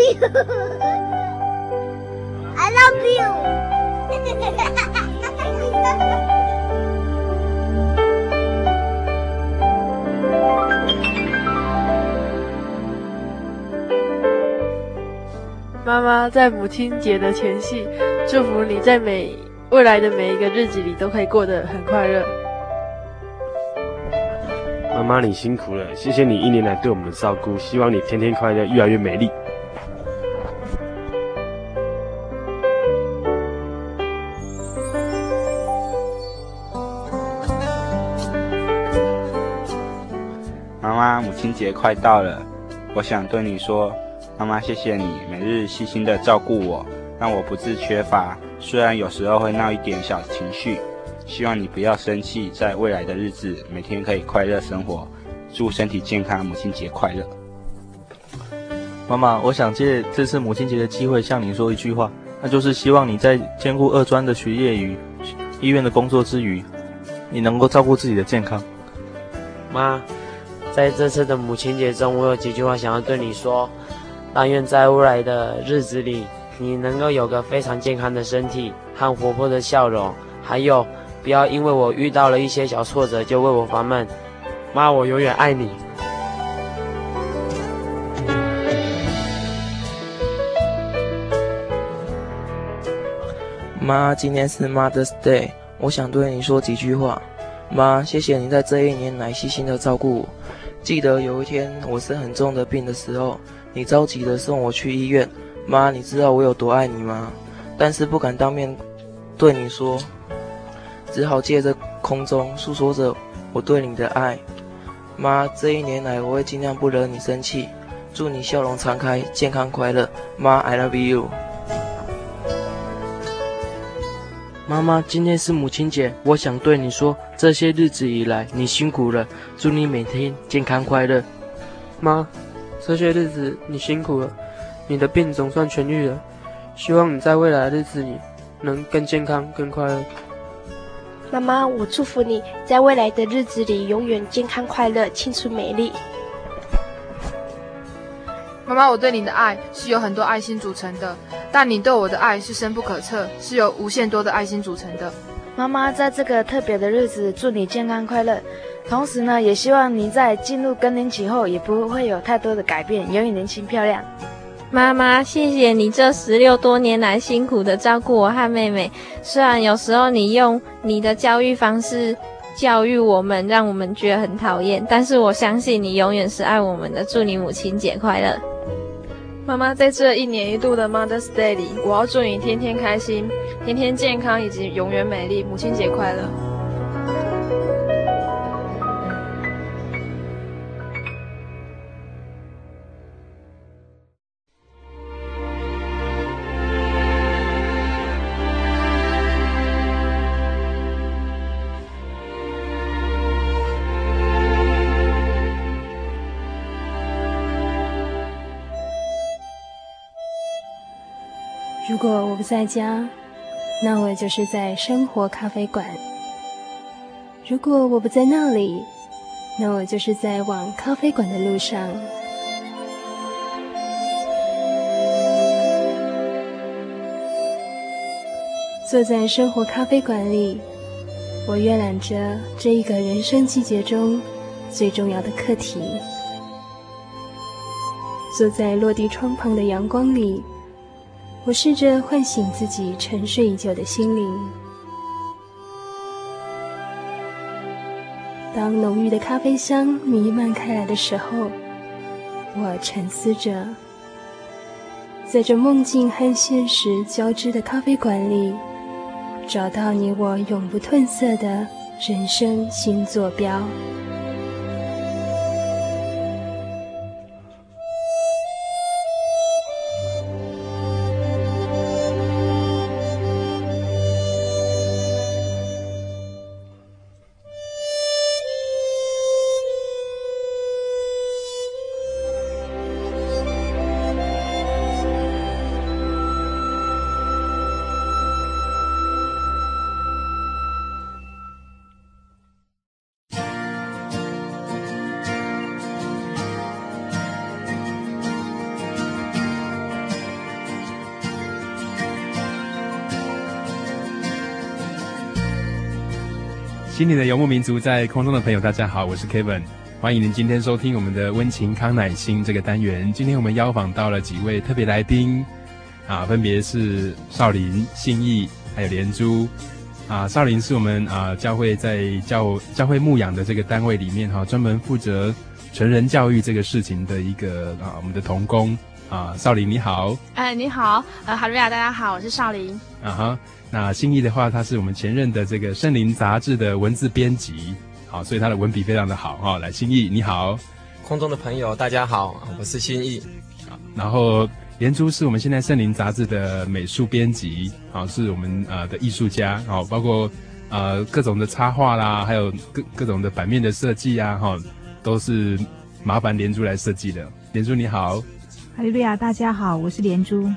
妈妈在母亲节的前夕，祝福你在每未来的每一个日子里都可以过得很快乐。妈妈，你辛苦了，谢谢你一年来对我们的照顾，希望你天天快乐，越来越美丽。节快到了，我想对你说。妈妈，谢谢你每日细心的照顾我，让我不致缺乏。虽然有时候会闹一点小情绪，希望你不要生气。在未来的日子，每天可以快乐生活。祝身体健康，母亲节快乐。妈妈，我想借这次母亲节的机会向你说一句话，那就是希望你在兼顾二专的学业与医院的工作之余，你能够照顾自己的健康。妈，在这次的母亲节中，我有几句话想要对你说。但愿在未来的日子里，你能够有个非常健康的身体和活泼的笑容。还有，不要因为我遇到了一些小挫折就为我烦闷。妈，我永远爱你。妈，今天是 Mother's Day，我想对你说几句话。妈，谢谢你在这一年来细心的照顾我。记得有一天我生很重的病的时候。你着急的送我去医院，妈，你知道我有多爱你吗？但是不敢当面对你说，只好借着空中诉说着我对你的爱。妈，这一年来我会尽量不惹你生气，祝你笑容常开，健康快乐。妈，I love you。妈妈，今天是母亲节，我想对你说，这些日子以来你辛苦了，祝你每天健康快乐。妈。这些日子你辛苦了，你的病总算痊愈了，希望你在未来的日子里能更健康、更快乐。妈妈，我祝福你在未来的日子里永远健康快乐、青春美丽。妈妈，我对你的爱是由很多爱心组成的，但你对我的爱是深不可测，是由无限多的爱心组成的。妈妈，在这个特别的日子，祝你健康快乐。同时呢，也希望你在进入更年期后，也不会有太多的改变，永远年轻漂亮。妈妈，谢谢你这十六多年来辛苦的照顾我和妹妹。虽然有时候你用你的教育方式教育我们，让我们觉得很讨厌，但是我相信你永远是爱我们的。祝你母亲节快乐。妈妈，在这一年一度的 Mother's Day 里，我要祝你天天开心，天天健康，以及永远美丽。母亲节快乐。不在家，那我就是在生活咖啡馆；如果我不在那里，那我就是在往咖啡馆的路上。坐在生活咖啡馆里，我阅览着这一个人生季节中最重要的课题。坐在落地窗旁的阳光里，我试着唤醒自己沉睡已久的心灵。当浓郁的咖啡香弥漫开来的时候，我沉思着，在这梦境和现实交织的咖啡馆里。找到你我永不褪色的人生新坐标。心灵的游牧民族，在空中的朋友，大家好，我是 Kevin，欢迎您今天收听我们的温情康乃馨这个单元。今天我们邀访到了几位特别来宾，啊，分别是少林、信义，还有连珠。啊，少林是我们啊教会在教教会牧养的这个单位里面哈，专门负责成人教育这个事情的一个啊，我们的童工啊，少林你好。哎，你好，呃，哈瑞亚，大家好，我是少林。啊哈。那心意的话，他是我们前任的这个《圣灵》杂志的文字编辑，好，所以他的文笔非常的好哈。来，心意你好，空中的朋友大家好，我是心意。啊。然后连珠是我们现在《圣灵》杂志的美术编辑，好，是我们呃的艺术家，好，包括呃各种的插画啦，还有各各种的版面的设计啊，哈，都是麻烦连珠来设计的。连珠你好，哈利路亚，大家好，我是连珠。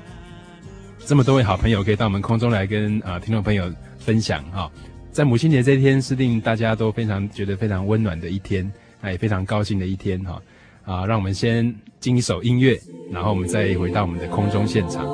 这么多位好朋友可以到我们空中来跟啊、呃、听众朋友分享哈、在母亲节这一天是令大家都非常觉得非常温暖的一天，那也非常高兴的一天哈啊、让我们先听一首音乐，然后我们再回到我们的空中现场。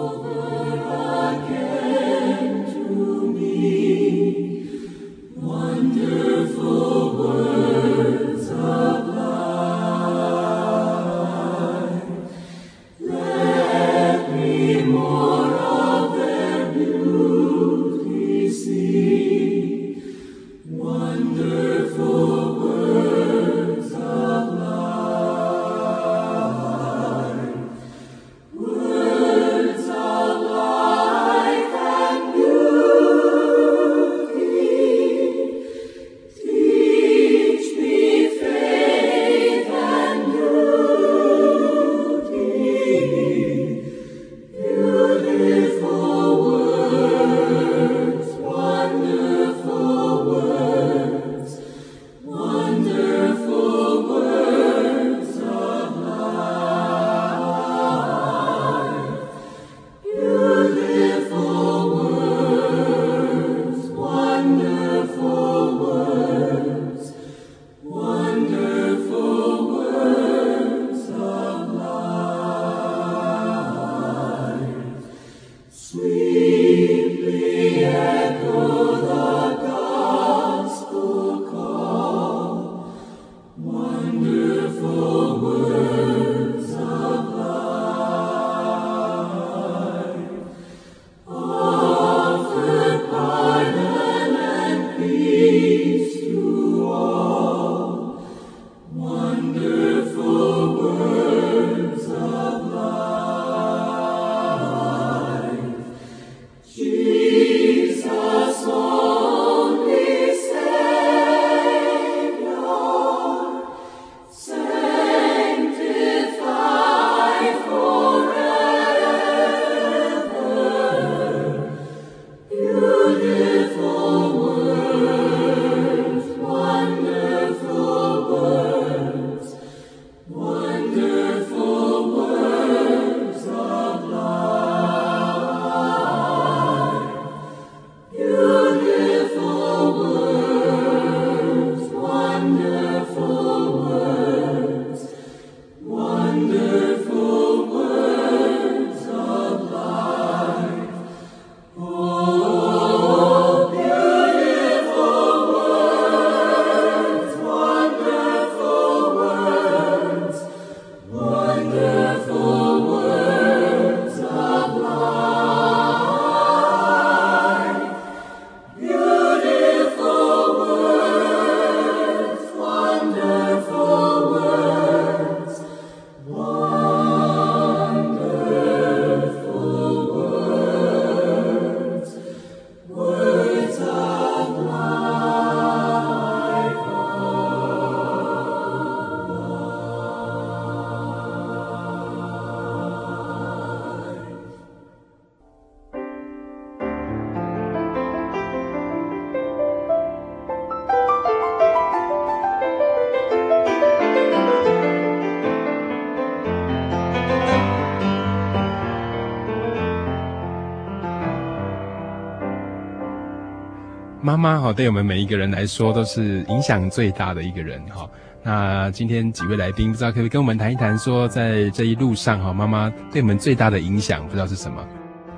妈妈哈，对我们每一个人来说都是影响最大的一个人哈。那今天几位来宾，不知道可不可以跟我们谈一谈，说在这一路上哈，妈妈对我们最大的影响，不知道是什么？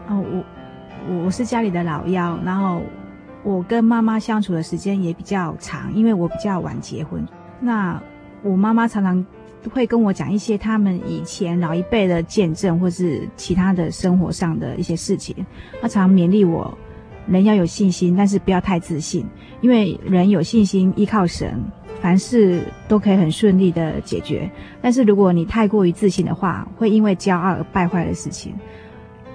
哦，我我是家里的老幺，然后我跟妈妈相处的时间也比较长，因为我比较晚结婚。那我妈妈常常会跟我讲一些他们以前老一辈的见证，或是其他的生活上的一些事情。她常常勉励我，人要有信心，但是不要太自信，因为人有信心，依靠神。凡事都可以很顺利的解决，但是如果你太过于自信的话，会因为骄傲而败坏的事情。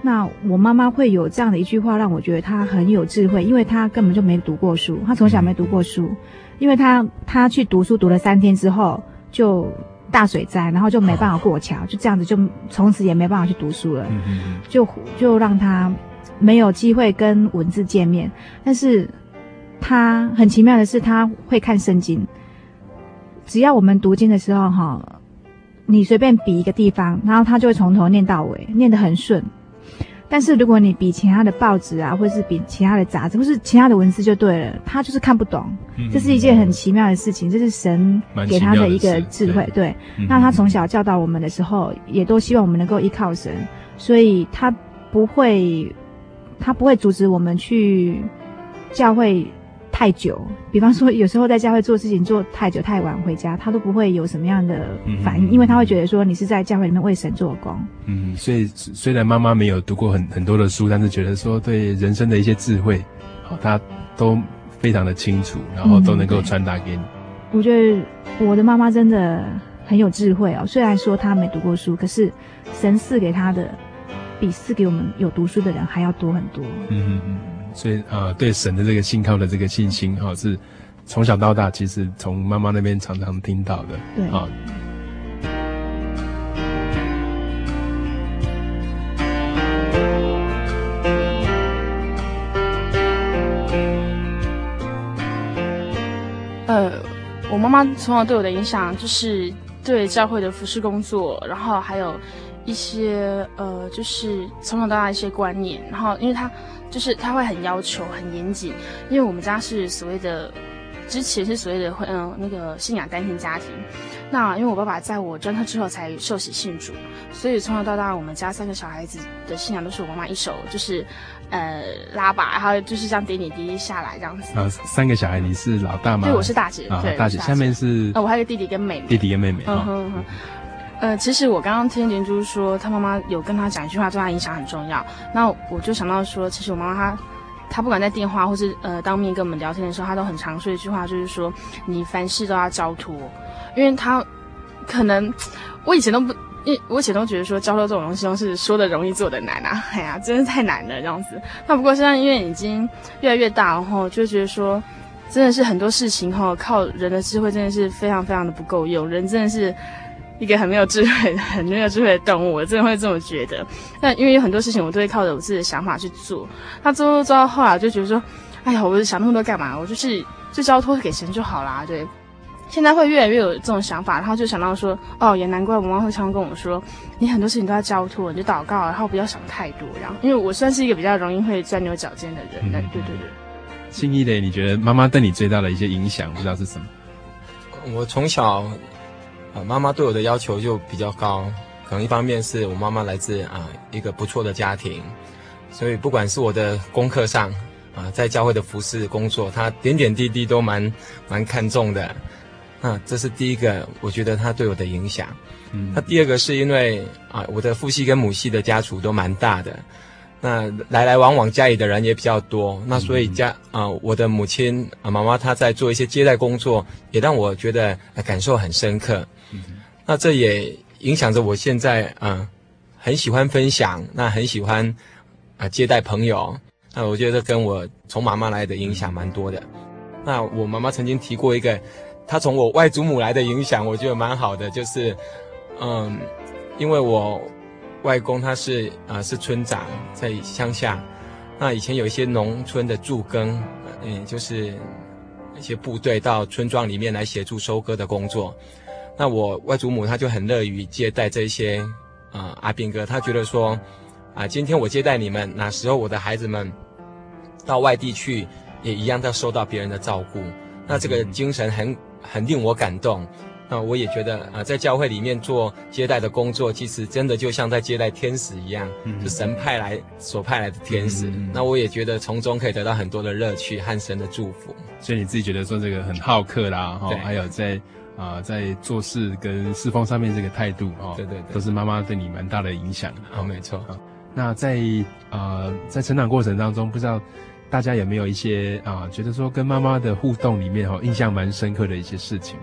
那我妈妈会有这样的一句话，让我觉得她很有智慧，因为她根本就没读过书，她从小没读过书，因为她她去读书读了三天之后就大水灾，然后就没办法过桥，就这样子就从此也没办法去读书了，就就让她没有机会跟文字见面。但是他很奇妙的是，他会看圣经。只要我们读经的时候，哈，你随便比一个地方，然后他就会从头念到尾，念得很顺。但是如果你比其他的报纸啊，或是比其他的杂志，或是其他的文字就对了，他就是看不懂。嗯、这是一件很奇妙的事情，这是神给他的一个智慧。对，对嗯、那他从小教导我们的时候，也都希望我们能够依靠神，所以他不会，他不会阻止我们去教会。太久，比方说有时候在教会做事情做太久太晚回家，他都不会有什么样的反应，嗯、因为他会觉得说你是在教会里面为神做工。嗯，所以虽然妈妈没有读过很很多的书，但是觉得说对人生的一些智慧，好，他都非常的清楚，然后都能够传达给你。我觉得我的妈妈真的很有智慧哦，虽然说她没读过书，可是神赐给她的比赐给我们有读书的人还要多很多。嗯嗯嗯。所以，呃，对神的这个信靠的这个信心，哈、哦，是从小到大，其实从妈妈那边常常听到的，对啊。哦、呃，我妈妈从小对我的影响，就是对教会的服事工作，然后还有一些，呃，就是从小到大一些观念，然后因为他。就是他会很要求很严谨，因为我们家是所谓的，之前是所谓的会嗯那个信仰单亲家庭，那因为我爸爸在我专科之后才受洗信主，所以从小到大我们家三个小孩子的信仰都是我妈妈一手就是呃拉把，然后就是这样点点滴滴下来这样子。啊，三个小孩你是老大吗？对，我是大姐。啊，对，大姐。下面是呃，我还有个弟弟跟妹妹。弟弟跟妹妹。嗯哼哼。呃，其实我刚刚听连珠说，他妈妈有跟他讲一句话，对他影响很重要。那我就想到说，其实我妈妈她，她不管在电话或是呃当面跟我们聊天的时候，她都很常说一句话，就是说你凡事都要交托，因为她可能我以前都不，因我以前都觉得说交托这种东西都是说的容易做的难啊，哎呀，真是太难了这样子。那不过现在因为已经越来越大，然后就觉得说，真的是很多事情哈，靠人的智慧真的是非常非常的不够用，人真的是。一个很没有智慧的、很没有智慧的动物，我真的会这么觉得。那因为有很多事情，我都会靠着我自己的想法去做。那做做做到后来，就觉得说，哎呀，我想那么多干嘛？我就是就交托给神就好啦。对，现在会越来越有这种想法，然后就想到说，哦，也难怪我妈会常常跟我说，你很多事情都要交托，你就祷告，然后不要想太多。然后，因为我算是一个比较容易会钻牛角尖的人。嗯、对对对。信义嘞，你觉得妈妈对你最大的一些影响，不知道是什么？我从小。妈妈对我的要求就比较高，可能一方面是我妈妈来自啊一个不错的家庭，所以不管是我的功课上啊，在教会的服侍工作，她点点滴滴都蛮蛮看重的。那这是第一个，我觉得他对我的影响。嗯，那第二个是因为啊，我的父系跟母系的家族都蛮大的，那来来往往家里的人也比较多，那所以家啊，我的母亲啊妈妈她在做一些接待工作，也让我觉得感受很深刻。嗯那这也影响着我现在，嗯，很喜欢分享，那很喜欢啊接待朋友，那我觉得跟我从妈妈来的影响蛮多的。那我妈妈曾经提过一个，她从我外祖母来的影响，我觉得蛮好的，就是，嗯，因为我外公他是啊是村长，在乡下，那以前有一些农村的助耕，嗯，就是一些部队到村庄里面来协助收割的工作。那我外祖母她就很乐于接待这些，啊、呃、阿兵哥，她觉得说，啊今天我接待你们，哪时候我的孩子们到外地去，也一样在受到别人的照顾。那这个精神很很令我感动。那我也觉得啊、呃，在教会里面做接待的工作，其实真的就像在接待天使一样，嗯、就神派来所派来的天使。嗯、那我也觉得从中可以得到很多的乐趣和神的祝福。所以你自己觉得说这个很好客啦，哈，还有在啊、呃、在做事跟侍奉上面这个态度，哦，对对对，都是妈妈对你蛮大的影响。好、哦，没错。那在呃在成长过程当中，不知道大家有没有一些啊、呃、觉得说跟妈妈的互动里面哈、哦，印象蛮深刻的一些事情。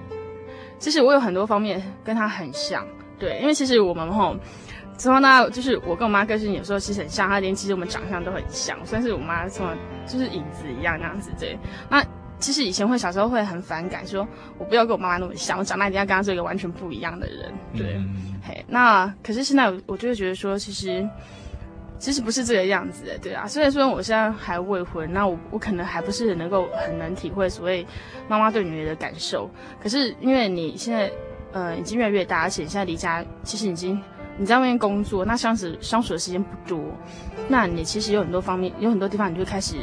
其实我有很多方面跟她很像，对，因为其实我们吼，从小到大就是我跟我妈个性有时候其实很像，她连其实我们长相都很像，算是我妈从就是影子一样那样子，对。那其实以前会小时候会很反感，说我不要跟我妈妈那么像，我长大一定要跟她做一个完全不一样的人，对。嗯、嘿，那可是现在我就会觉得说，其实。其实不是这个样子的，对啊。虽然说我现在还未婚，那我我可能还不是能够很能体会所谓妈妈对女儿的感受。可是因为你现在呃已经越来越大，而且你现在离家，其实已经你在外面工作，那相处相处的时间不多，那你其实有很多方面，有很多地方你就会开始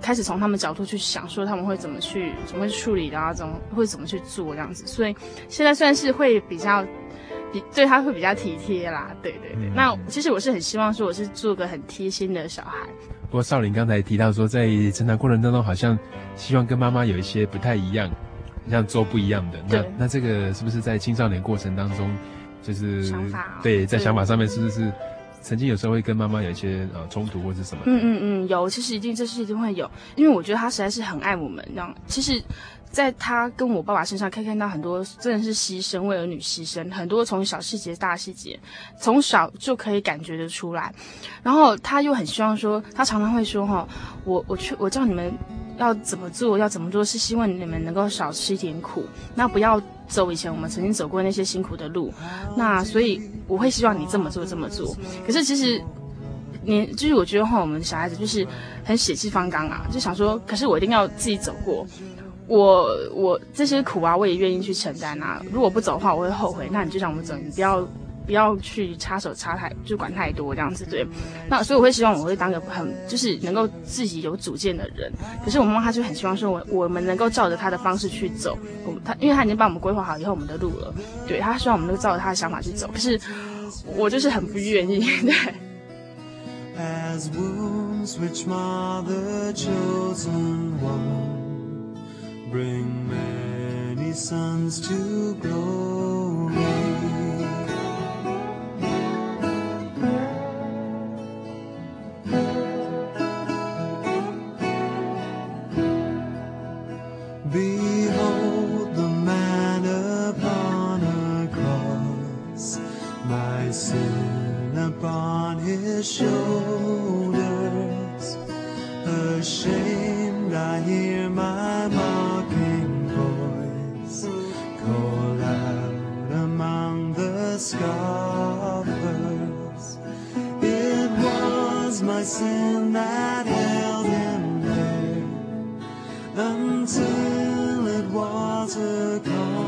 开始从他们角度去想，说他们会怎么去怎么去处理，然后怎么会怎么去做这样子。所以现在算是会比较。比对他会比较体贴啦，对对对。嗯、那其实我是很希望说我是做个很贴心的小孩。不过少林刚才提到说，在成长过程当中，好像希望跟妈妈有一些不太一样，像做不一样的。那那这个是不是在青少年过程当中，就是想法、哦、对，在想法上面是不是曾经有时候会跟妈妈有一些呃冲突或者什么？嗯嗯嗯，有，其实一定这是一定会有，因为我觉得他实在是很爱我们，这样其实。在他跟我爸爸身上，可以看到很多真的是牺牲，为儿女牺牲，很多从小细节、大细节，从小就可以感觉得出来。然后他又很希望说，他常常会说：“哈，我我去，我叫你们要怎么做，要怎么做，是希望你们能够少吃一点苦，那不要走以前我们曾经走过那些辛苦的路。那所以我会希望你这么做，这么做。可是其实，你就是我觉得哈，我们小孩子就是很血气方刚啊，就想说，可是我一定要自己走过。”我我这些苦啊，我也愿意去承担啊。如果不走的话，我会后悔。那你就让我们走，你不要不要去插手插太，就管太多这样子，对。那所以我会希望我会当个很就是能够自己有主见的人。可是我妈妈她就很希望说我我们能够照着她的方式去走。我她因为她已经帮我们规划好以后我们的路了，对，她希望我们都照着她的想法去走。可是我就是很不愿意，对。As Bring many sons to glory. Shoulders. Ashamed, I hear my mom. scoffers. It was my sin that held him there until it was accomplished.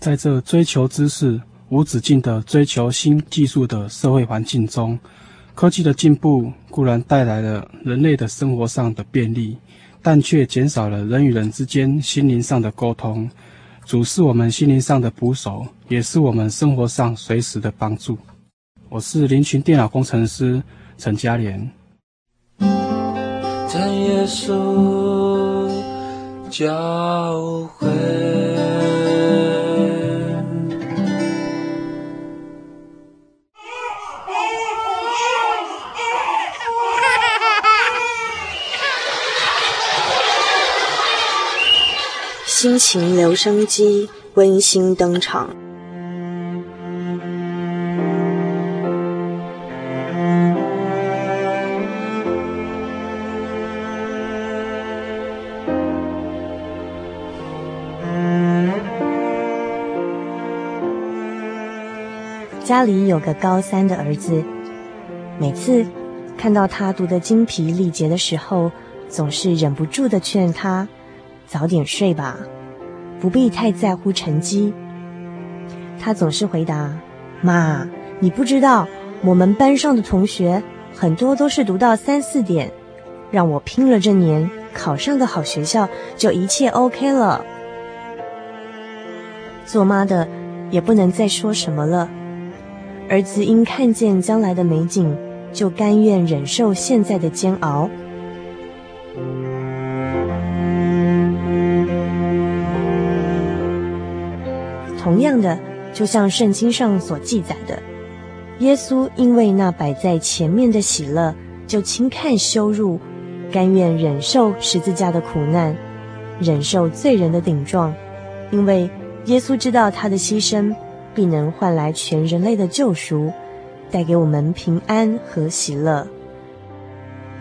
在这追求知识、无止境的追求新技术的社会环境中，科技的进步固然带来了人类的生活上的便利，但却减少了人与人之间心灵上的沟通。主是我们心灵上的捕手，也是我们生活上随时的帮助。我是林群电脑工程师陈嘉莲。真耶稣教诲。亲情留声机温馨登场。家里有个高三的儿子，每次看到他读得精疲力竭的时候，总是忍不住的劝他。早点睡吧，不必太在乎成绩。他总是回答：“妈，你不知道，我们班上的同学很多都是读到三四点，让我拼了这年考上个好学校，就一切 OK 了。”做妈的也不能再说什么了。儿子因看见将来的美景，就甘愿忍受现在的煎熬。同样的，就像圣经上所记载的，耶稣因为那摆在前面的喜乐，就轻看羞辱，甘愿忍受十字架的苦难，忍受罪人的顶撞，因为耶稣知道他的牺牲必能换来全人类的救赎，带给我们平安和喜乐。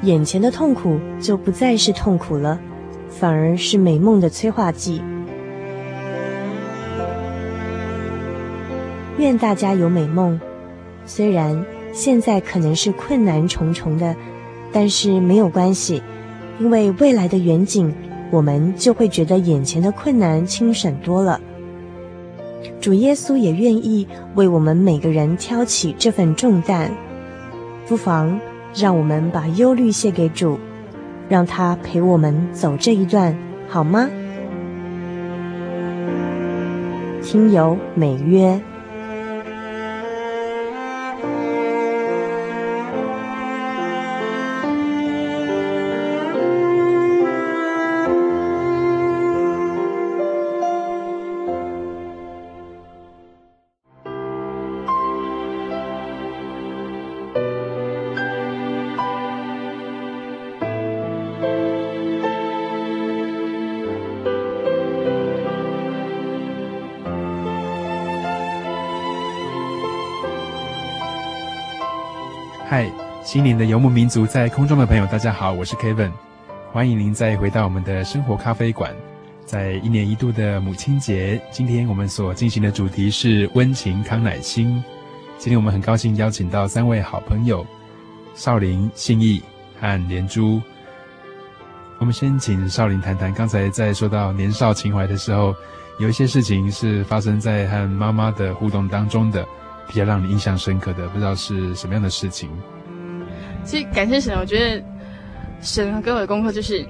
眼前的痛苦就不再是痛苦了，反而是美梦的催化剂。愿大家有美梦，虽然现在可能是困难重重的，但是没有关系，因为未来的远景，我们就会觉得眼前的困难轻省多了。主耶稣也愿意为我们每个人挑起这份重担，不妨让我们把忧虑卸给主，让他陪我们走这一段，好吗？听友美约。心灵的游牧民族，在空中的朋友，大家好，我是 Kevin，欢迎您再回到我们的生活咖啡馆。在一年一度的母亲节，今天我们所进行的主题是温情康乃馨。今天我们很高兴邀请到三位好朋友少林、信义和连珠。我们先请少林谈谈，刚才在说到年少情怀的时候，有一些事情是发生在和妈妈的互动当中的，比较让你印象深刻的，不知道是什么样的事情。其实感谢神，我觉得神给我的功课就是，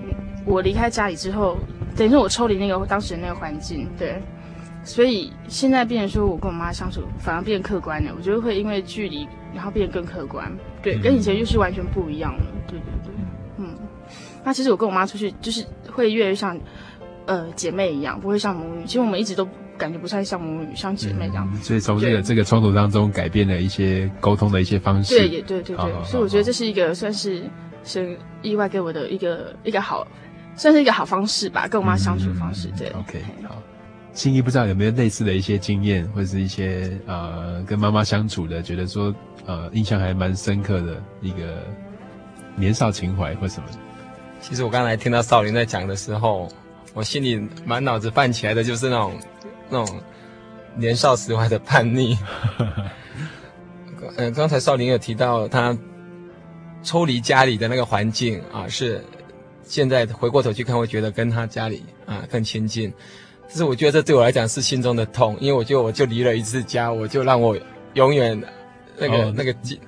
我离开家里之后，等于说我抽离那个当时的那个环境，对，所以现在变成说我跟我妈相处反而变客观了。我觉得会因为距离，然后变得更客观，对，跟以前就是完全不一样了，对对对，嗯。那其实我跟我妈出去就是会越来越像呃姐妹一样，不会像母女。其实我们一直都。感觉不太像母女，像姐妹这样。嗯、所以从这个这个冲突当中，改变了一些沟通的一些方式。对，也对对对。好好好，所以我觉得这是一个算是是意外给我的一个一个好，算是一个好方式吧，跟我妈相处的方式。嗯、对，OK，好。新一不知道有没有类似的一些经验，或者是一些呃跟妈妈相处的，觉得说呃印象还蛮深刻的一个年少情怀或什么。其实我刚才听到少林在讲的时候，我心里满脑子泛起来的就是那种。那种年少时怀的叛逆。嗯，刚才少林有提到他抽离家里的那个环境啊，是现在回过头去看会觉得跟他家里啊更亲近。但是我觉得这对我来讲是心中的痛，因为我觉得我就离了一次家，我就让我永远那个、哦、那个记，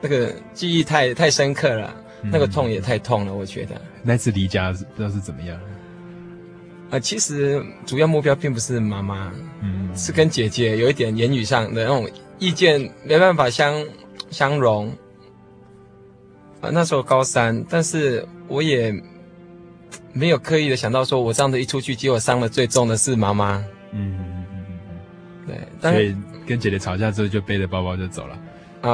那个记忆太太深刻了，嗯、那个痛也太痛了，我觉得。那次离家不知道是怎么样？啊、呃，其实主要目标并不是妈妈，嗯，是跟姐姐有一点言语上的那种意见没办法相相容。啊、呃，那时候高三，但是我也。没有刻意的想到说，我这样子一出去，结果伤的最重的是妈妈。嗯嗯嗯嗯对，所以跟姐姐吵架之后，就背着包包就走了。啊、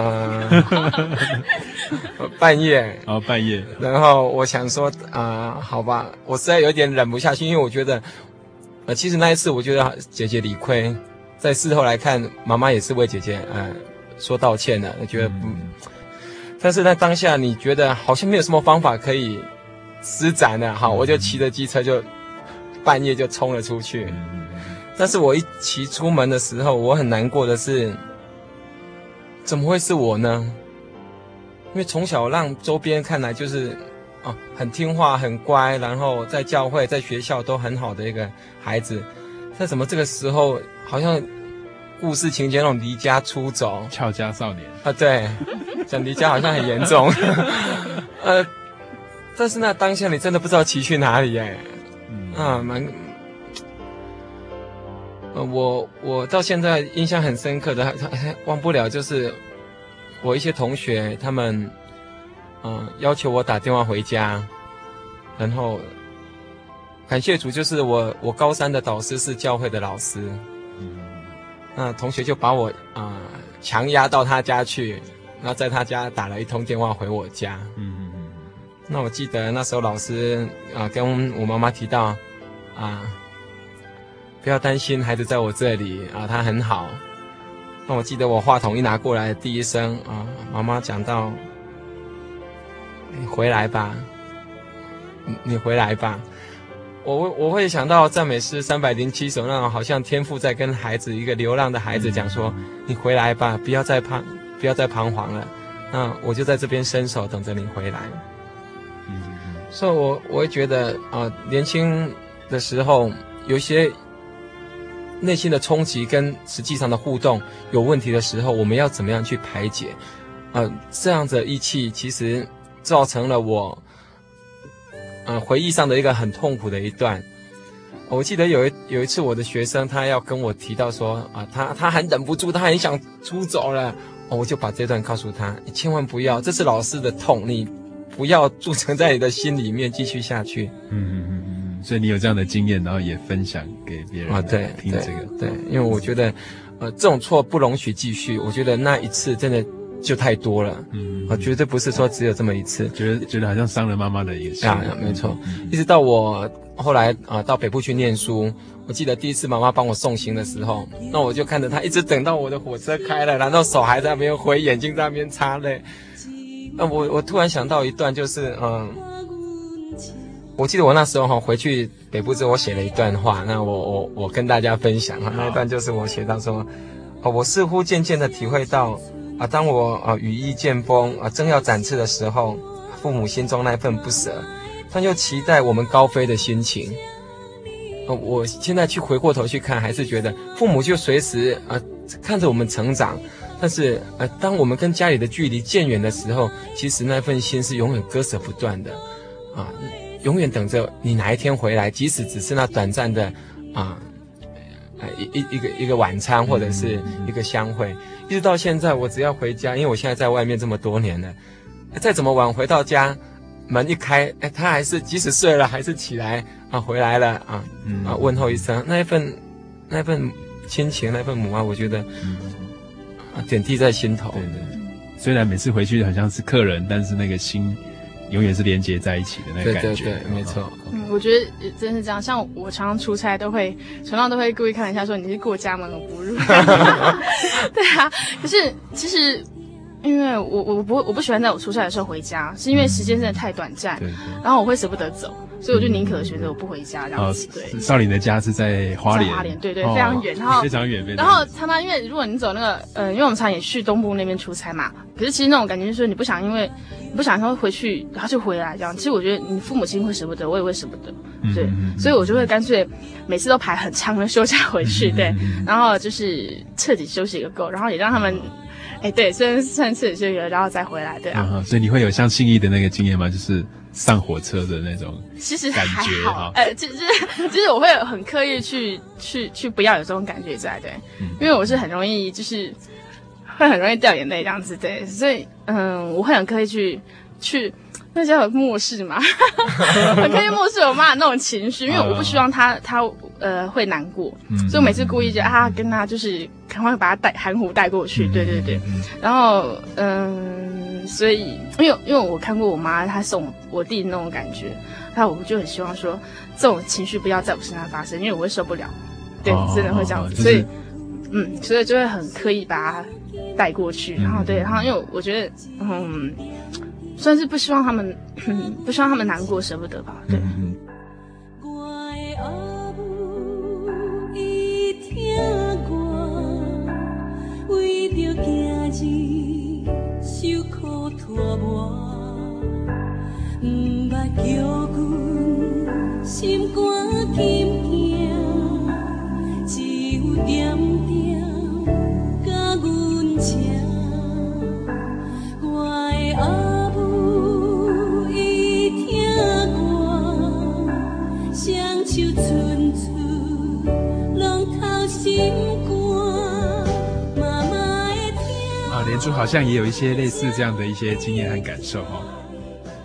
呃，半夜。哦，半夜。然后我想说，啊、呃，好吧，我实在有点忍不下去，因为我觉得，呃，其实那一次我觉得姐姐理亏，在事后来看，妈妈也是为姐姐，呃，说道歉的。我觉得，嗯，但是在当下，你觉得好像没有什么方法可以。施展了，好，我就骑着机车就半夜就冲了出去。但是我一骑出门的时候，我很难过的是，怎么会是我呢？因为从小让周边看来就是哦很听话、很乖，然后在教会、在学校都很好的一个孩子，那怎么这个时候好像故事情节那种离家出走、俏家少年啊？对，讲离家好像很严重，呃。但是那当下你真的不知道骑去哪里耶，嗯、啊，蛮，呃，我我到现在印象很深刻的还还忘不了，就是我一些同学他们，嗯、呃，要求我打电话回家，然后感谢主，就是我我高三的导师是教会的老师，嗯，那同学就把我啊、呃、强压到他家去，然后在他家打了一通电话回我家，嗯。那我记得那时候老师啊跟我妈妈提到，啊，不要担心，孩子在我这里啊，他很好。那我记得我话筒一拿过来，第一声啊，妈妈讲到，你回来吧，你你回来吧。我我会想到赞美诗三百零七首那种，好像天父在跟孩子一个流浪的孩子讲说，你回来吧，不要再彷不要再彷徨了。那我就在这边伸手等着你回来。所以，我我会觉得啊，年轻的时候有些内心的冲击跟实际上的互动有问题的时候，我们要怎么样去排解？呃，这样子的义气其实造成了我，呃，回忆上的一个很痛苦的一段。我记得有一有一次，我的学生他要跟我提到说啊，他他还忍不住，他很想出走了，我就把这段告诉他，你千万不要，这是老师的痛，你。不要铸成在你的心里面，继续下去。嗯，所以你有这样的经验，然后也分享给别人啊。对，听这个，对，因为我觉得，呃，这种错不容许继续。我觉得那一次真的就太多了。嗯，啊，绝对不是说只有这么一次，觉得觉得好像伤了妈妈的一个啊，没错。一直到我后来啊到北部去念书，我记得第一次妈妈帮我送行的时候，那我就看着她一直等到我的火车开了，然后手还在那边挥，眼睛在那边擦泪。那我我突然想到一段，就是嗯，我记得我那时候哈回去北部之后，我写了一段话，那我我我跟大家分享哈，那一段就是我写到说，哦，我似乎渐渐的体会到啊，当我啊羽翼渐丰啊正要展翅的时候，父母心中那份不舍，但又期待我们高飞的心情。呃，我现在去回过头去看，还是觉得父母就随时啊看着我们成长。但是，呃，当我们跟家里的距离渐远的时候，其实那份心是永远割舍不断的，啊，永远等着你哪一天回来，即使只是那短暂的，啊，呃，一一一个一个晚餐或者是一个相会，嗯、一直到现在，我只要回家，因为我现在在外面这么多年了，再怎么晚回到家，门一开，哎，他还是即使睡了还是起来啊，回来了啊，啊，问候一声，那一份那一份亲情，那份母爱，我觉得。嗯点滴在心头。对对，虽然每次回去好像是客人，但是那个心永远是连接在一起的那个感觉。对对对，没错。嗯，我觉得真是这样。像我常常出差，都会常常都会故意开玩笑说：“你是过家门而不入。”对啊，可是其实。因为我我不我不喜欢在我出差的时候回家，是因为时间真的太短暂，对，然后我会舍不得走，所以我就宁可选择我不回家这样子。对，少林的家是在花莲，花莲对对，非常远，然后 非常远，然后常常因为如果你走那个呃，因为我们常常也去东部那边出差嘛，可是其实那种感觉就是你不想因为不想说回去，然后就回来这样。其实我觉得你父母亲会舍不得，我也会舍不得，对，嗯、所以我就会干脆每次都排很长的休假回去，嗯、对，然后就是彻底休息个够，然后也让他们，哎、嗯，对，虽然算彻底休息了，然后再回来，对啊。嗯、所以你会有像信义的那个经验吗？就是上火车的那种，其实感觉哈，呃，其实其实我会很刻意去去去不要有这种感觉在，对，嗯、因为我是很容易就是。会很容易掉眼泪这样子，对，所以嗯，我会很刻意去去，那叫漠视嘛，很刻意漠视我妈的那种情绪，因为我不希望她她呃会难过，嗯、所以我每次故意就啊跟她就是赶快把她带含糊带过去，对对对，然后嗯，所以因为因为我看过我妈她送我弟那种感觉，那我就很希望说这种情绪不要在我身上发生，因为我会受不了，对，哦、真的会这样子，哦、所以嗯，所以就会很刻意把她。带过去，然后对，然后因为我觉得，嗯，算是不希望他们，不希望他们难过，舍不得吧，对。嗯。就好像也有一些类似这样的一些经验和感受哈。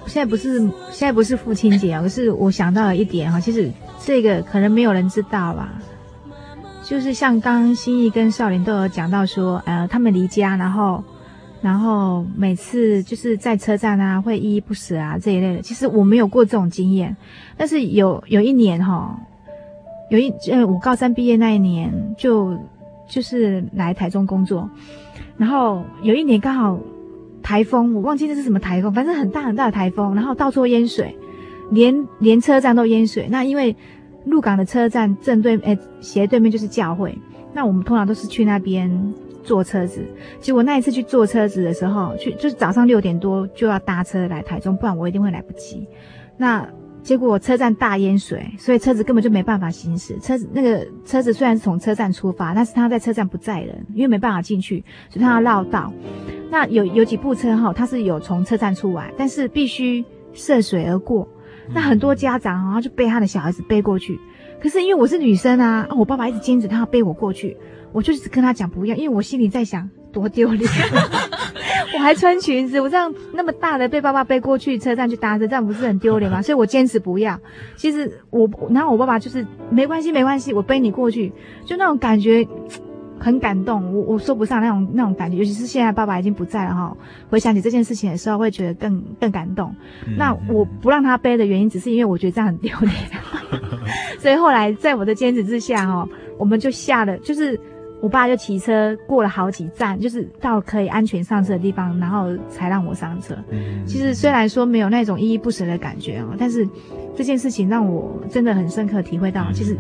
现在不是现在不是父亲节啊，可是我想到了一点哈，其实这个可能没有人知道吧。就是像刚刚心意跟少林都有讲到说，呃，他们离家，然后然后每次就是在车站啊会依依不舍啊这一类的。其实我没有过这种经验，但是有有一年哈，有一呃我高三毕业那一年就就是来台中工作。然后有一年刚好台风，我忘记这是什么台风，反正很大很大的台风，然后到处淹水，连连车站都淹水。那因为鹿港的车站正对，诶斜对面就是教会，那我们通常都是去那边坐车子。结果那一次去坐车子的时候，去就是早上六点多就要搭车来台中，不然我一定会来不及。那结果车站大淹水，所以车子根本就没办法行驶。车子那个车子虽然是从车站出发，但是他在车站不载人，因为没办法进去，所以他要绕道。那有有几部车哈，他是有从车站出来，但是必须涉水而过。那很多家长哈，他就背他的小孩子背过去。可是因为我是女生啊，我爸爸一直坚持他要背我过去，我就是跟他讲不要，因为我心里在想多丢脸。我还穿裙子，我这样那么大的被爸爸背过去车站去搭车，这样不是很丢脸吗？所以我坚持不要。其实我，然后我爸爸就是没关系，没关系，我背你过去，就那种感觉很感动，我我说不上那种那种感觉。尤其是现在爸爸已经不在了哈，回想起这件事情的时候，会觉得更更感动。嗯、那我不让他背的原因，只是因为我觉得这样很丢脸。所以后来在我的坚持之下哈，我们就下了，就是。我爸就骑车过了好几站，就是到可以安全上车的地方，然后才让我上车。嗯、其实虽然说没有那种依依不舍的感觉哦，但是这件事情让我真的很深刻体会到，嗯、其实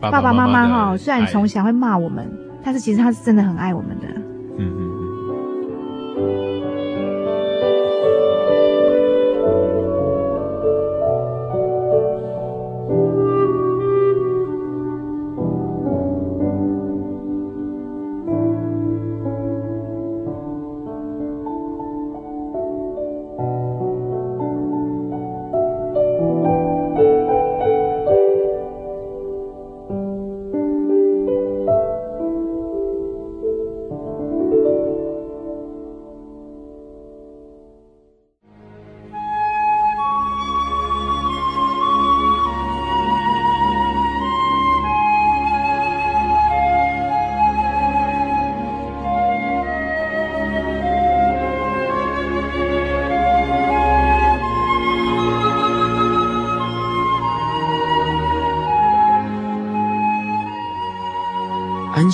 爸爸妈妈哈，虽然从小会骂我们，但是其实他是真的很爱我们的。嗯嗯。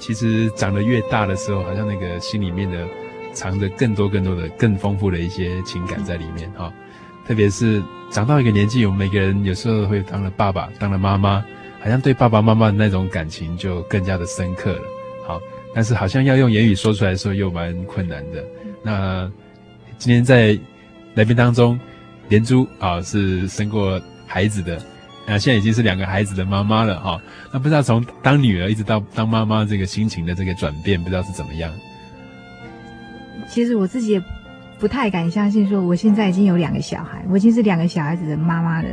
其实长得越大的时候，好像那个心里面的藏着更多、更多的、更丰富的一些情感在里面哈。特别是长到一个年纪，我们每个人有时候会当了爸爸、当了妈妈，好像对爸爸妈妈的那种感情就更加的深刻了。好，但是好像要用言语说出来的时候又蛮困难的。那今天在来宾当中，连珠啊是生过孩子的。那现在已经是两个孩子的妈妈了哈，那不知道从当女儿一直到当妈妈这个心情的这个转变，不知道是怎么样？其实我自己也不太敢相信，说我现在已经有两个小孩，我已经是两个小孩子的妈妈了，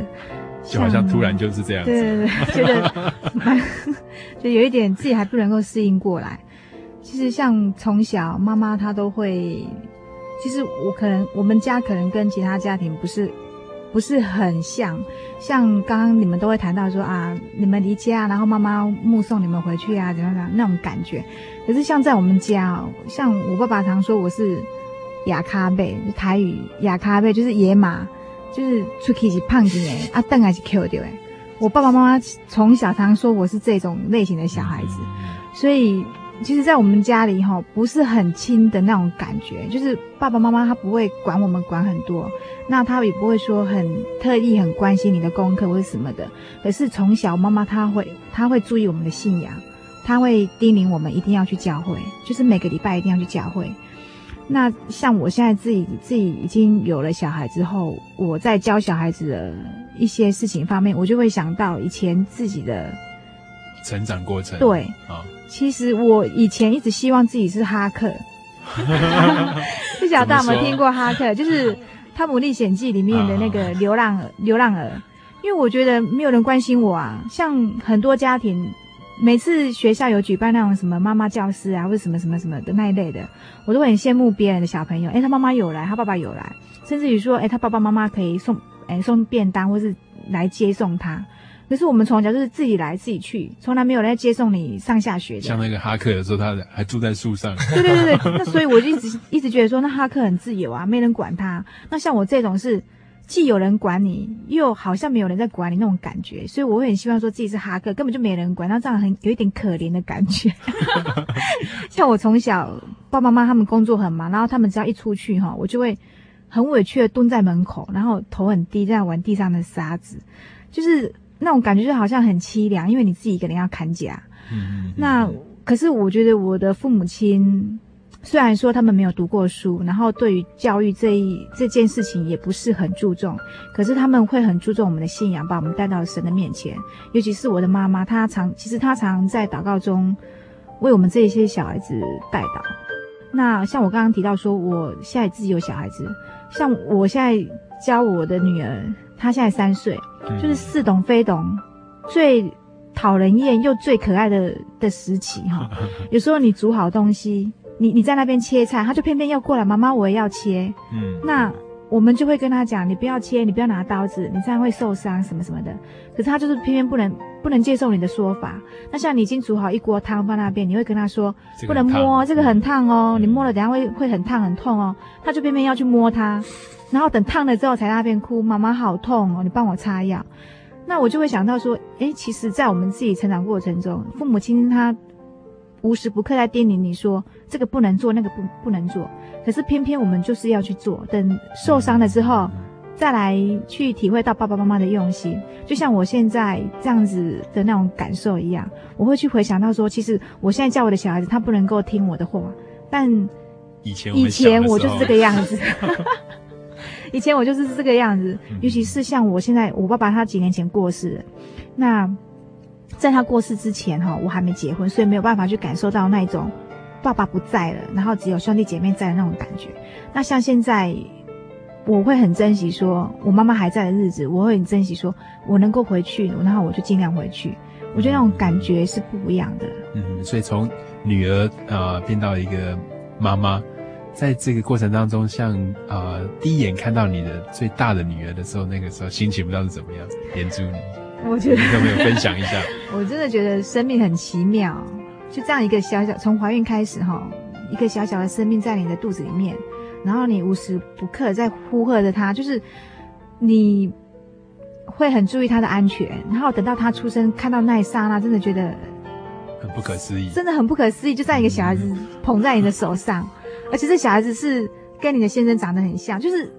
就好像突然就是这样子，对对对，觉得就有一点自己还不能够适应过来。其实像从小妈妈她都会，其实我可能我们家可能跟其他家庭不是。不是很像，像刚刚你们都会谈到说啊，你们离家，然后妈妈目送你们回去啊，怎样怎样那种感觉。可是像在我们家哦，像我爸爸常说我是亚卡贝，台语亚卡贝就是野马，就是出去是胖子哎，啊凳还是 Q 掉哎。我爸爸妈妈从小常说我是这种类型的小孩子，所以。其实，在我们家里哈，不是很亲的那种感觉，就是爸爸妈妈他不会管我们管很多，那他也不会说很特意很关心你的功课或者什么的。可是从小妈妈她会，她会注意我们的信仰，她会叮咛我们一定要去教会，就是每个礼拜一定要去教会。那像我现在自己自己已经有了小孩之后，我在教小孩子的一些事情方面，我就会想到以前自己的成长过程。对，啊。其实我以前一直希望自己是哈克，不晓得大家有没有听过哈克？就是《汤姆历险记》里面的那个流浪流浪儿。因为我觉得没有人关心我啊，像很多家庭，每次学校有举办那种什么妈妈教师啊，或者什么什么什么的那一类的，我都会很羡慕别人的小朋友。哎，他妈妈有来，他爸爸有来，甚至于说，哎，他爸爸妈妈可以送，哎，送便当，或是来接送他。可是我们从小就是自己来自己去，从来没有来接送你上下学的。像那个哈克的时候，他还住在树上。对对对对，那所以我就一直一直觉得说，那哈克很自由啊，没人管他。那像我这种是既有人管你，又好像没有人在管你那种感觉，所以我会很希望说自己是哈克，根本就没人管，那这样很有一点可怜的感觉。像我从小爸爸妈妈他们工作很忙，然后他们只要一出去哈，我就会很委屈的蹲在门口，然后头很低在玩地上的沙子，就是。那种感觉就好像很凄凉，因为你自己一个人要看家，嗯，那可是我觉得我的父母亲。虽然说他们没有读过书，然后对于教育这一这件事情也不是很注重，可是他们会很注重我们的信仰，把我们带到神的面前。尤其是我的妈妈，她常其实她常在祷告中为我们这些小孩子代祷。那像我刚刚提到说，我现在自己有小孩子，像我现在教我的女儿，她现在三岁，就是似懂非懂，最讨人厌又最可爱的的时期哈。有时候你煮好东西。你你在那边切菜，他就偏偏要过来，妈妈我也要切。嗯，那我们就会跟他讲，你不要切，你不要拿刀子，你这样会受伤什么什么的。可是他就是偏偏不能不能接受你的说法。那像你已经煮好一锅汤放那边，你会跟他说不能摸，这个很烫哦，你摸了等下会会很烫很痛哦。他就偏偏要去摸它，然后等烫了之后才在那边哭，妈妈好痛哦，你帮我擦药。那我就会想到说，诶，其实，在我们自己成长过程中，父母亲他。无时不刻在叮咛你说这个不能做，那个不不能做，可是偏偏我们就是要去做。等受伤了之后，再来去体会到爸爸妈妈的用心，就像我现在这样子的那种感受一样，我会去回想到说，其实我现在教我的小孩子，他不能够听我的话，但以前以前我就是这个样子，以前我就是这个样子，尤其是像我现在，我爸爸他几年前过世了，那。在他过世之前，哈，我还没结婚，所以没有办法去感受到那种爸爸不在了，然后只有兄弟姐妹在的那种感觉。那像现在，我会很珍惜说我妈妈还在的日子，我会很珍惜说我能够回去，然后我就尽量回去。我觉得那种感觉是不一样的。嗯，所以从女儿呃变到一个妈妈，在这个过程当中，像呃第一眼看到你的最大的女儿的时候，那个时候心情不知道是怎么样，连珠你。我觉得你有没有分享一下？我真的觉得生命很奇妙，就这样一个小小从怀孕开始哈，一个小小的生命在你的肚子里面，然后你无时不刻在呼喝着他，就是你会很注意他的安全，然后等到他出生，看到那一刹那，真的觉得很不可思议，真的很不可思议，就像一个小孩子捧在你的手上，而且这小孩子是跟你的先生长得很像，就是。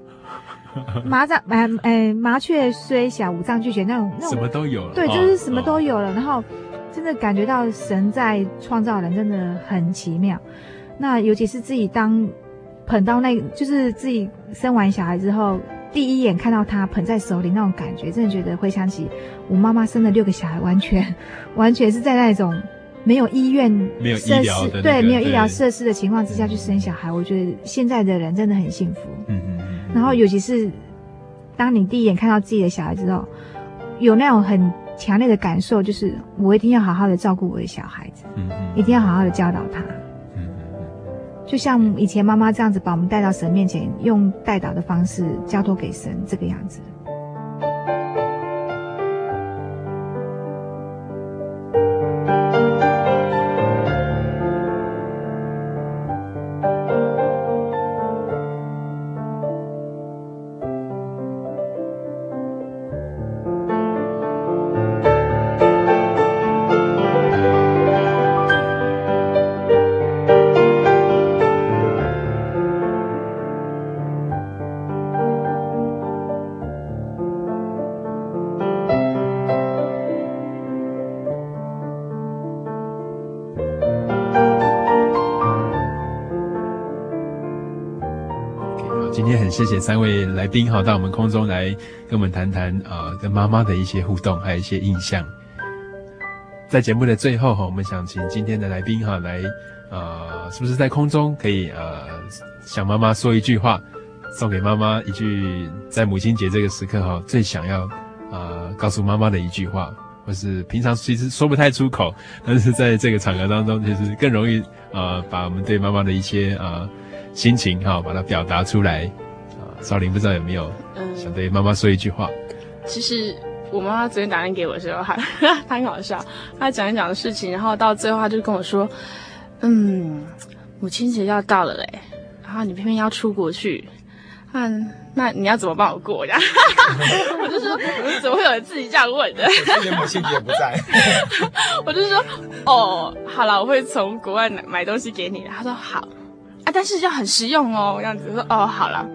麻掌，哎哎，麻雀虽小，五脏俱全，那种那种什么都有了。对，就是什么都有了。然后，真的感觉到神在创造人，真的很奇妙。那尤其是自己当捧到那，就是自己生完小孩之后，第一眼看到他捧在手里那种感觉，真的觉得回想起我妈妈生了六个小孩，完全完全是在那种没有医院、没有医疗的、那个、对，没有医疗设施的情况之下去生小孩。我觉得现在的人真的很幸福。嗯嗯。然后，尤其是当你第一眼看到自己的小孩之后，有那种很强烈的感受，就是我一定要好好的照顾我的小孩子，一定要好好的教导他，就像以前妈妈这样子把我们带到神面前，用代祷的方式交托给神，这个样子。谢谢三位来宾哈，到我们空中来跟我们谈谈呃，跟妈妈的一些互动，还有一些印象。在节目的最后哈，我们想请今天的来宾哈来呃，是不是在空中可以呃，向妈妈说一句话，送给妈妈一句，在母亲节这个时刻哈，最想要呃告诉妈妈的一句话，或是平常其实说不太出口，但是在这个场合当中，其实更容易呃，把我们对妈妈的一些呃心情哈，把它表达出来。少林不知道有没有想对妈妈说一句话？嗯、其实我妈妈昨天打电话给我的时候，还 她很好笑。她讲一讲的事情，然后到最后，她就跟我说：“嗯，母亲节要到了嘞，然后你偏偏要出国去，嗯，那你要怎么帮我过呀？” 我就说：“怎么会有人自己这样问的？”今年母亲节不在，我就说：“哦，好了，我会从国外买买东西给你。”她说：“好啊，但是要很实用哦。”这样子说：“哦，好了。”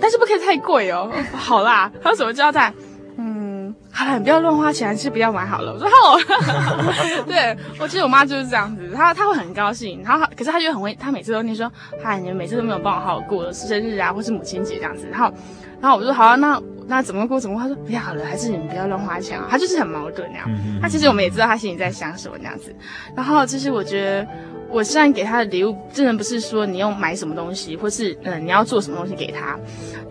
但是不可以太贵哦。好啦，还有什么交代？嗯，好了，你不要乱花钱，还是不要买好了。我说好。对，我记得我妈就是这样子，她她会很高兴，然后可是她就很会，她每次都念说，嗨，你们每次都没有帮我好好过生日啊，或是母亲节这样子。然后，然后我说好啊，那那怎么过怎么过？她说不要好了，还是你们不要乱花钱啊。她就是很矛盾那样。她其实我们也知道她心里在想什么那样子。然后，其实我觉得。我现在给他的礼物，真的不是说你要买什么东西，或是嗯、呃、你要做什么东西给他，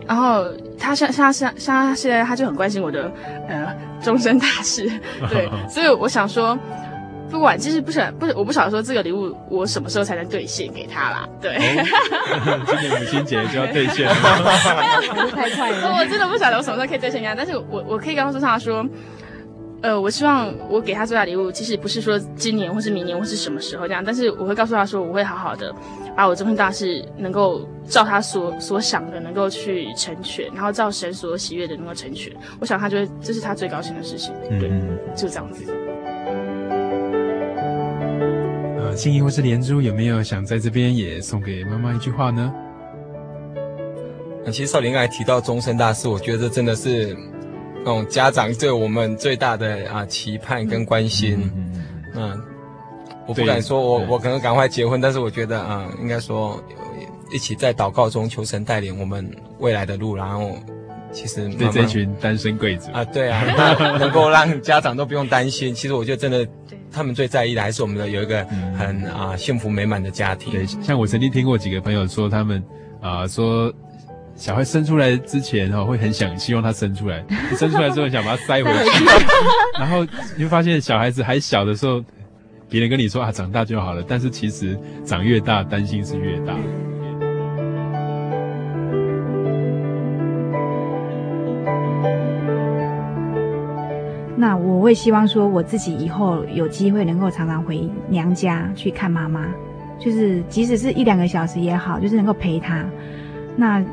然后他像像像像他现在他就很关心我的呃终身大事，对，所以我想说，不管就是不想不我不晓得说这个礼物我什么时候才能兑现给他啦，对，哦、今年母亲节就要兑现了，太快了，我真的不晓得我什么时候可以兑现给他，但是我我可以告诉他说。呃，我希望我给他最大礼物，其实不是说今年或是明年或是什么时候这样，但是我会告诉他说，我会好好的把我这份大事能够照他所所想的能够去成全，然后照神所喜悦的能够成全。我想他就会这是他最高兴的事情，对，嗯、就这样子。呃，信义或是连珠有没有想在这边也送给妈妈一句话呢？那其实少林刚才提到终身大事，我觉得真的是。那种家长对我们最大的啊期盼跟关心，嗯，嗯，我不敢说我我可能赶快结婚，但是我觉得啊，应该说一起在祷告中求神带领我们未来的路，然后其实对这群单身贵族啊，对啊，能够让家长都不用担心。其实我觉得真的，他们最在意的还是我们的有一个很啊幸福美满的家庭。对，像我曾经听过几个朋友说，他们啊说。小孩生出来之前哈，会很想希望他生出来，生出来之后想把他塞回去，然后你会发现小孩子还小的时候，别人跟你说啊长大就好了，但是其实长越大担心是越大。那我会希望说我自己以后有机会能够常常回娘家去看妈妈，就是即使是一两个小时也好，就是能够陪她。那。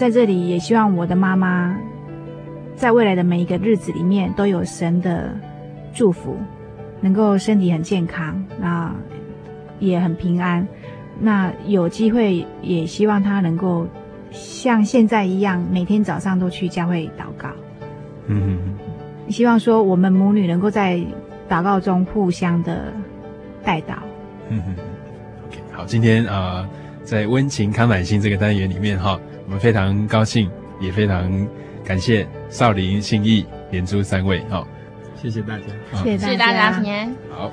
在这里也希望我的妈妈，在未来的每一个日子里面都有神的祝福，能够身体很健康，那也很平安。那有机会也希望她能够像现在一样，每天早上都去教会祷告。嗯，希望说我们母女能够在祷告中互相的带导。嗯哼，OK，好，今天啊、呃，在温情康乃馨这个单元里面哈。我们非常高兴，也非常感谢少林、信义、连珠三位。好，谢谢大家，谢谢大家。好。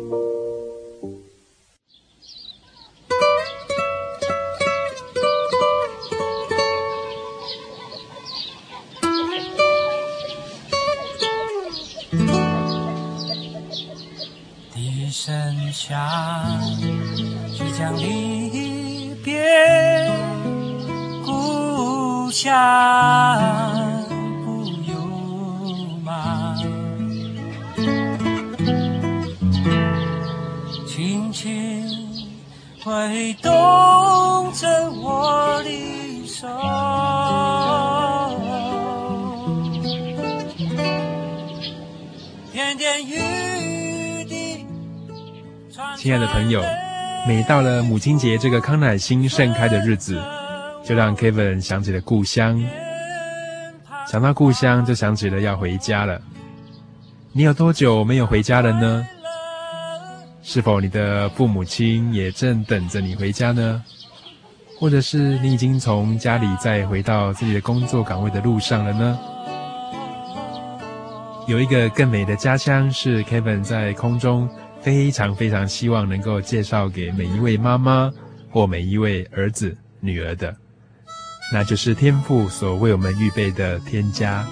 亲爱的朋友，每到了母亲节这个康乃馨盛开的日子，就让 Kevin 想起了故乡。想到故乡，就想起了要回家了。你有多久没有回家了呢？是否你的父母亲也正等着你回家呢？或者是你已经从家里再回到自己的工作岗位的路上了呢？有一个更美的家乡，是 Kevin 在空中。非常非常希望能够介绍给每一位妈妈或每一位儿子、女儿的，那就是天父所为我们预备的天家。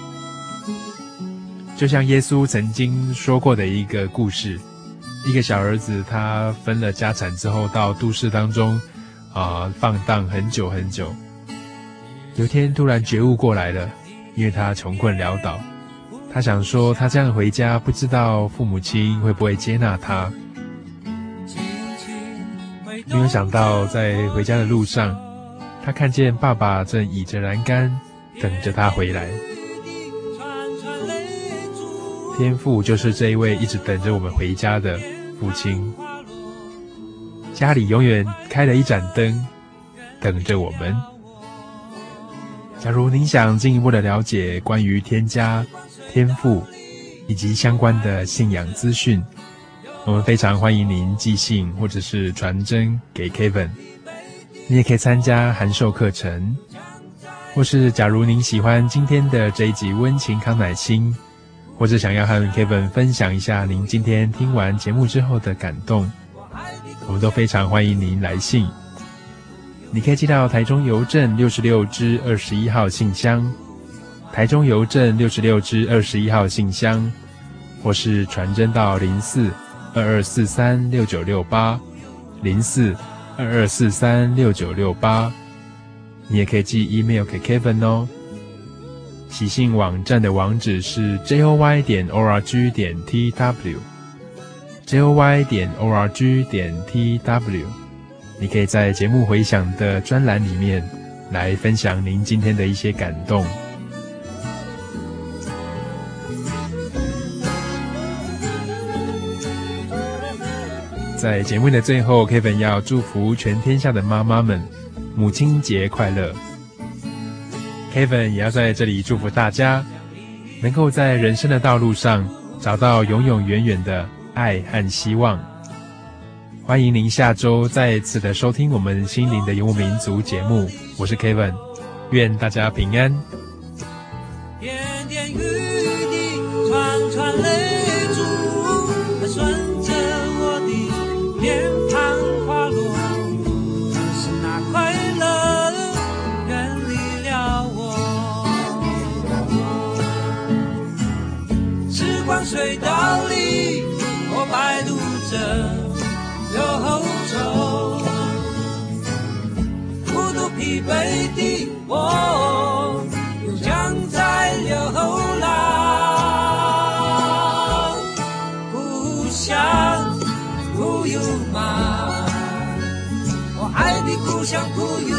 就像耶稣曾经说过的一个故事：一个小儿子他分了家产之后，到都市当中啊、放荡很久很久。有天突然觉悟过来了，因为他穷困潦倒。他想说，他这样回家，不知道父母亲会不会接纳他。没有想到，在回家的路上，他看见爸爸正倚着栏杆，等着他回来。天父就是这一位一直等着我们回家的父亲。家里永远开了一盏灯，等着我们。假如您想进一步的了解关于天家，天赋以及相关的信仰资讯，我们非常欢迎您寄信或者是传真给 Kevin。你也可以参加函授课程，或是假如您喜欢今天的这一集温情康乃馨，或者想要和 Kevin 分享一下您今天听完节目之后的感动，我们都非常欢迎您来信。你可以寄到台中邮政六十六支二十一号信箱。台中邮政六十六支二十一号信箱，或是传真到零四二二四三六九六八零四二二四三六九六八。你也可以寄 email 给 Kevin 哦。喜信网站的网址是 joy 点 org 点 tw，joy 点 org 点 tw。你可以在节目回响的专栏里面来分享您今天的一些感动。在节目的最后，Kevin 要祝福全天下的妈妈们母亲节快乐。Kevin 也要在这里祝福大家，能够在人生的道路上找到永永远远的爱和希望。欢迎您下周再一次的收听我们心灵的游牧民族节目，我是 Kevin，愿大家平安。我，又将在流浪。故乡，故乡吗？我爱的故乡，故乡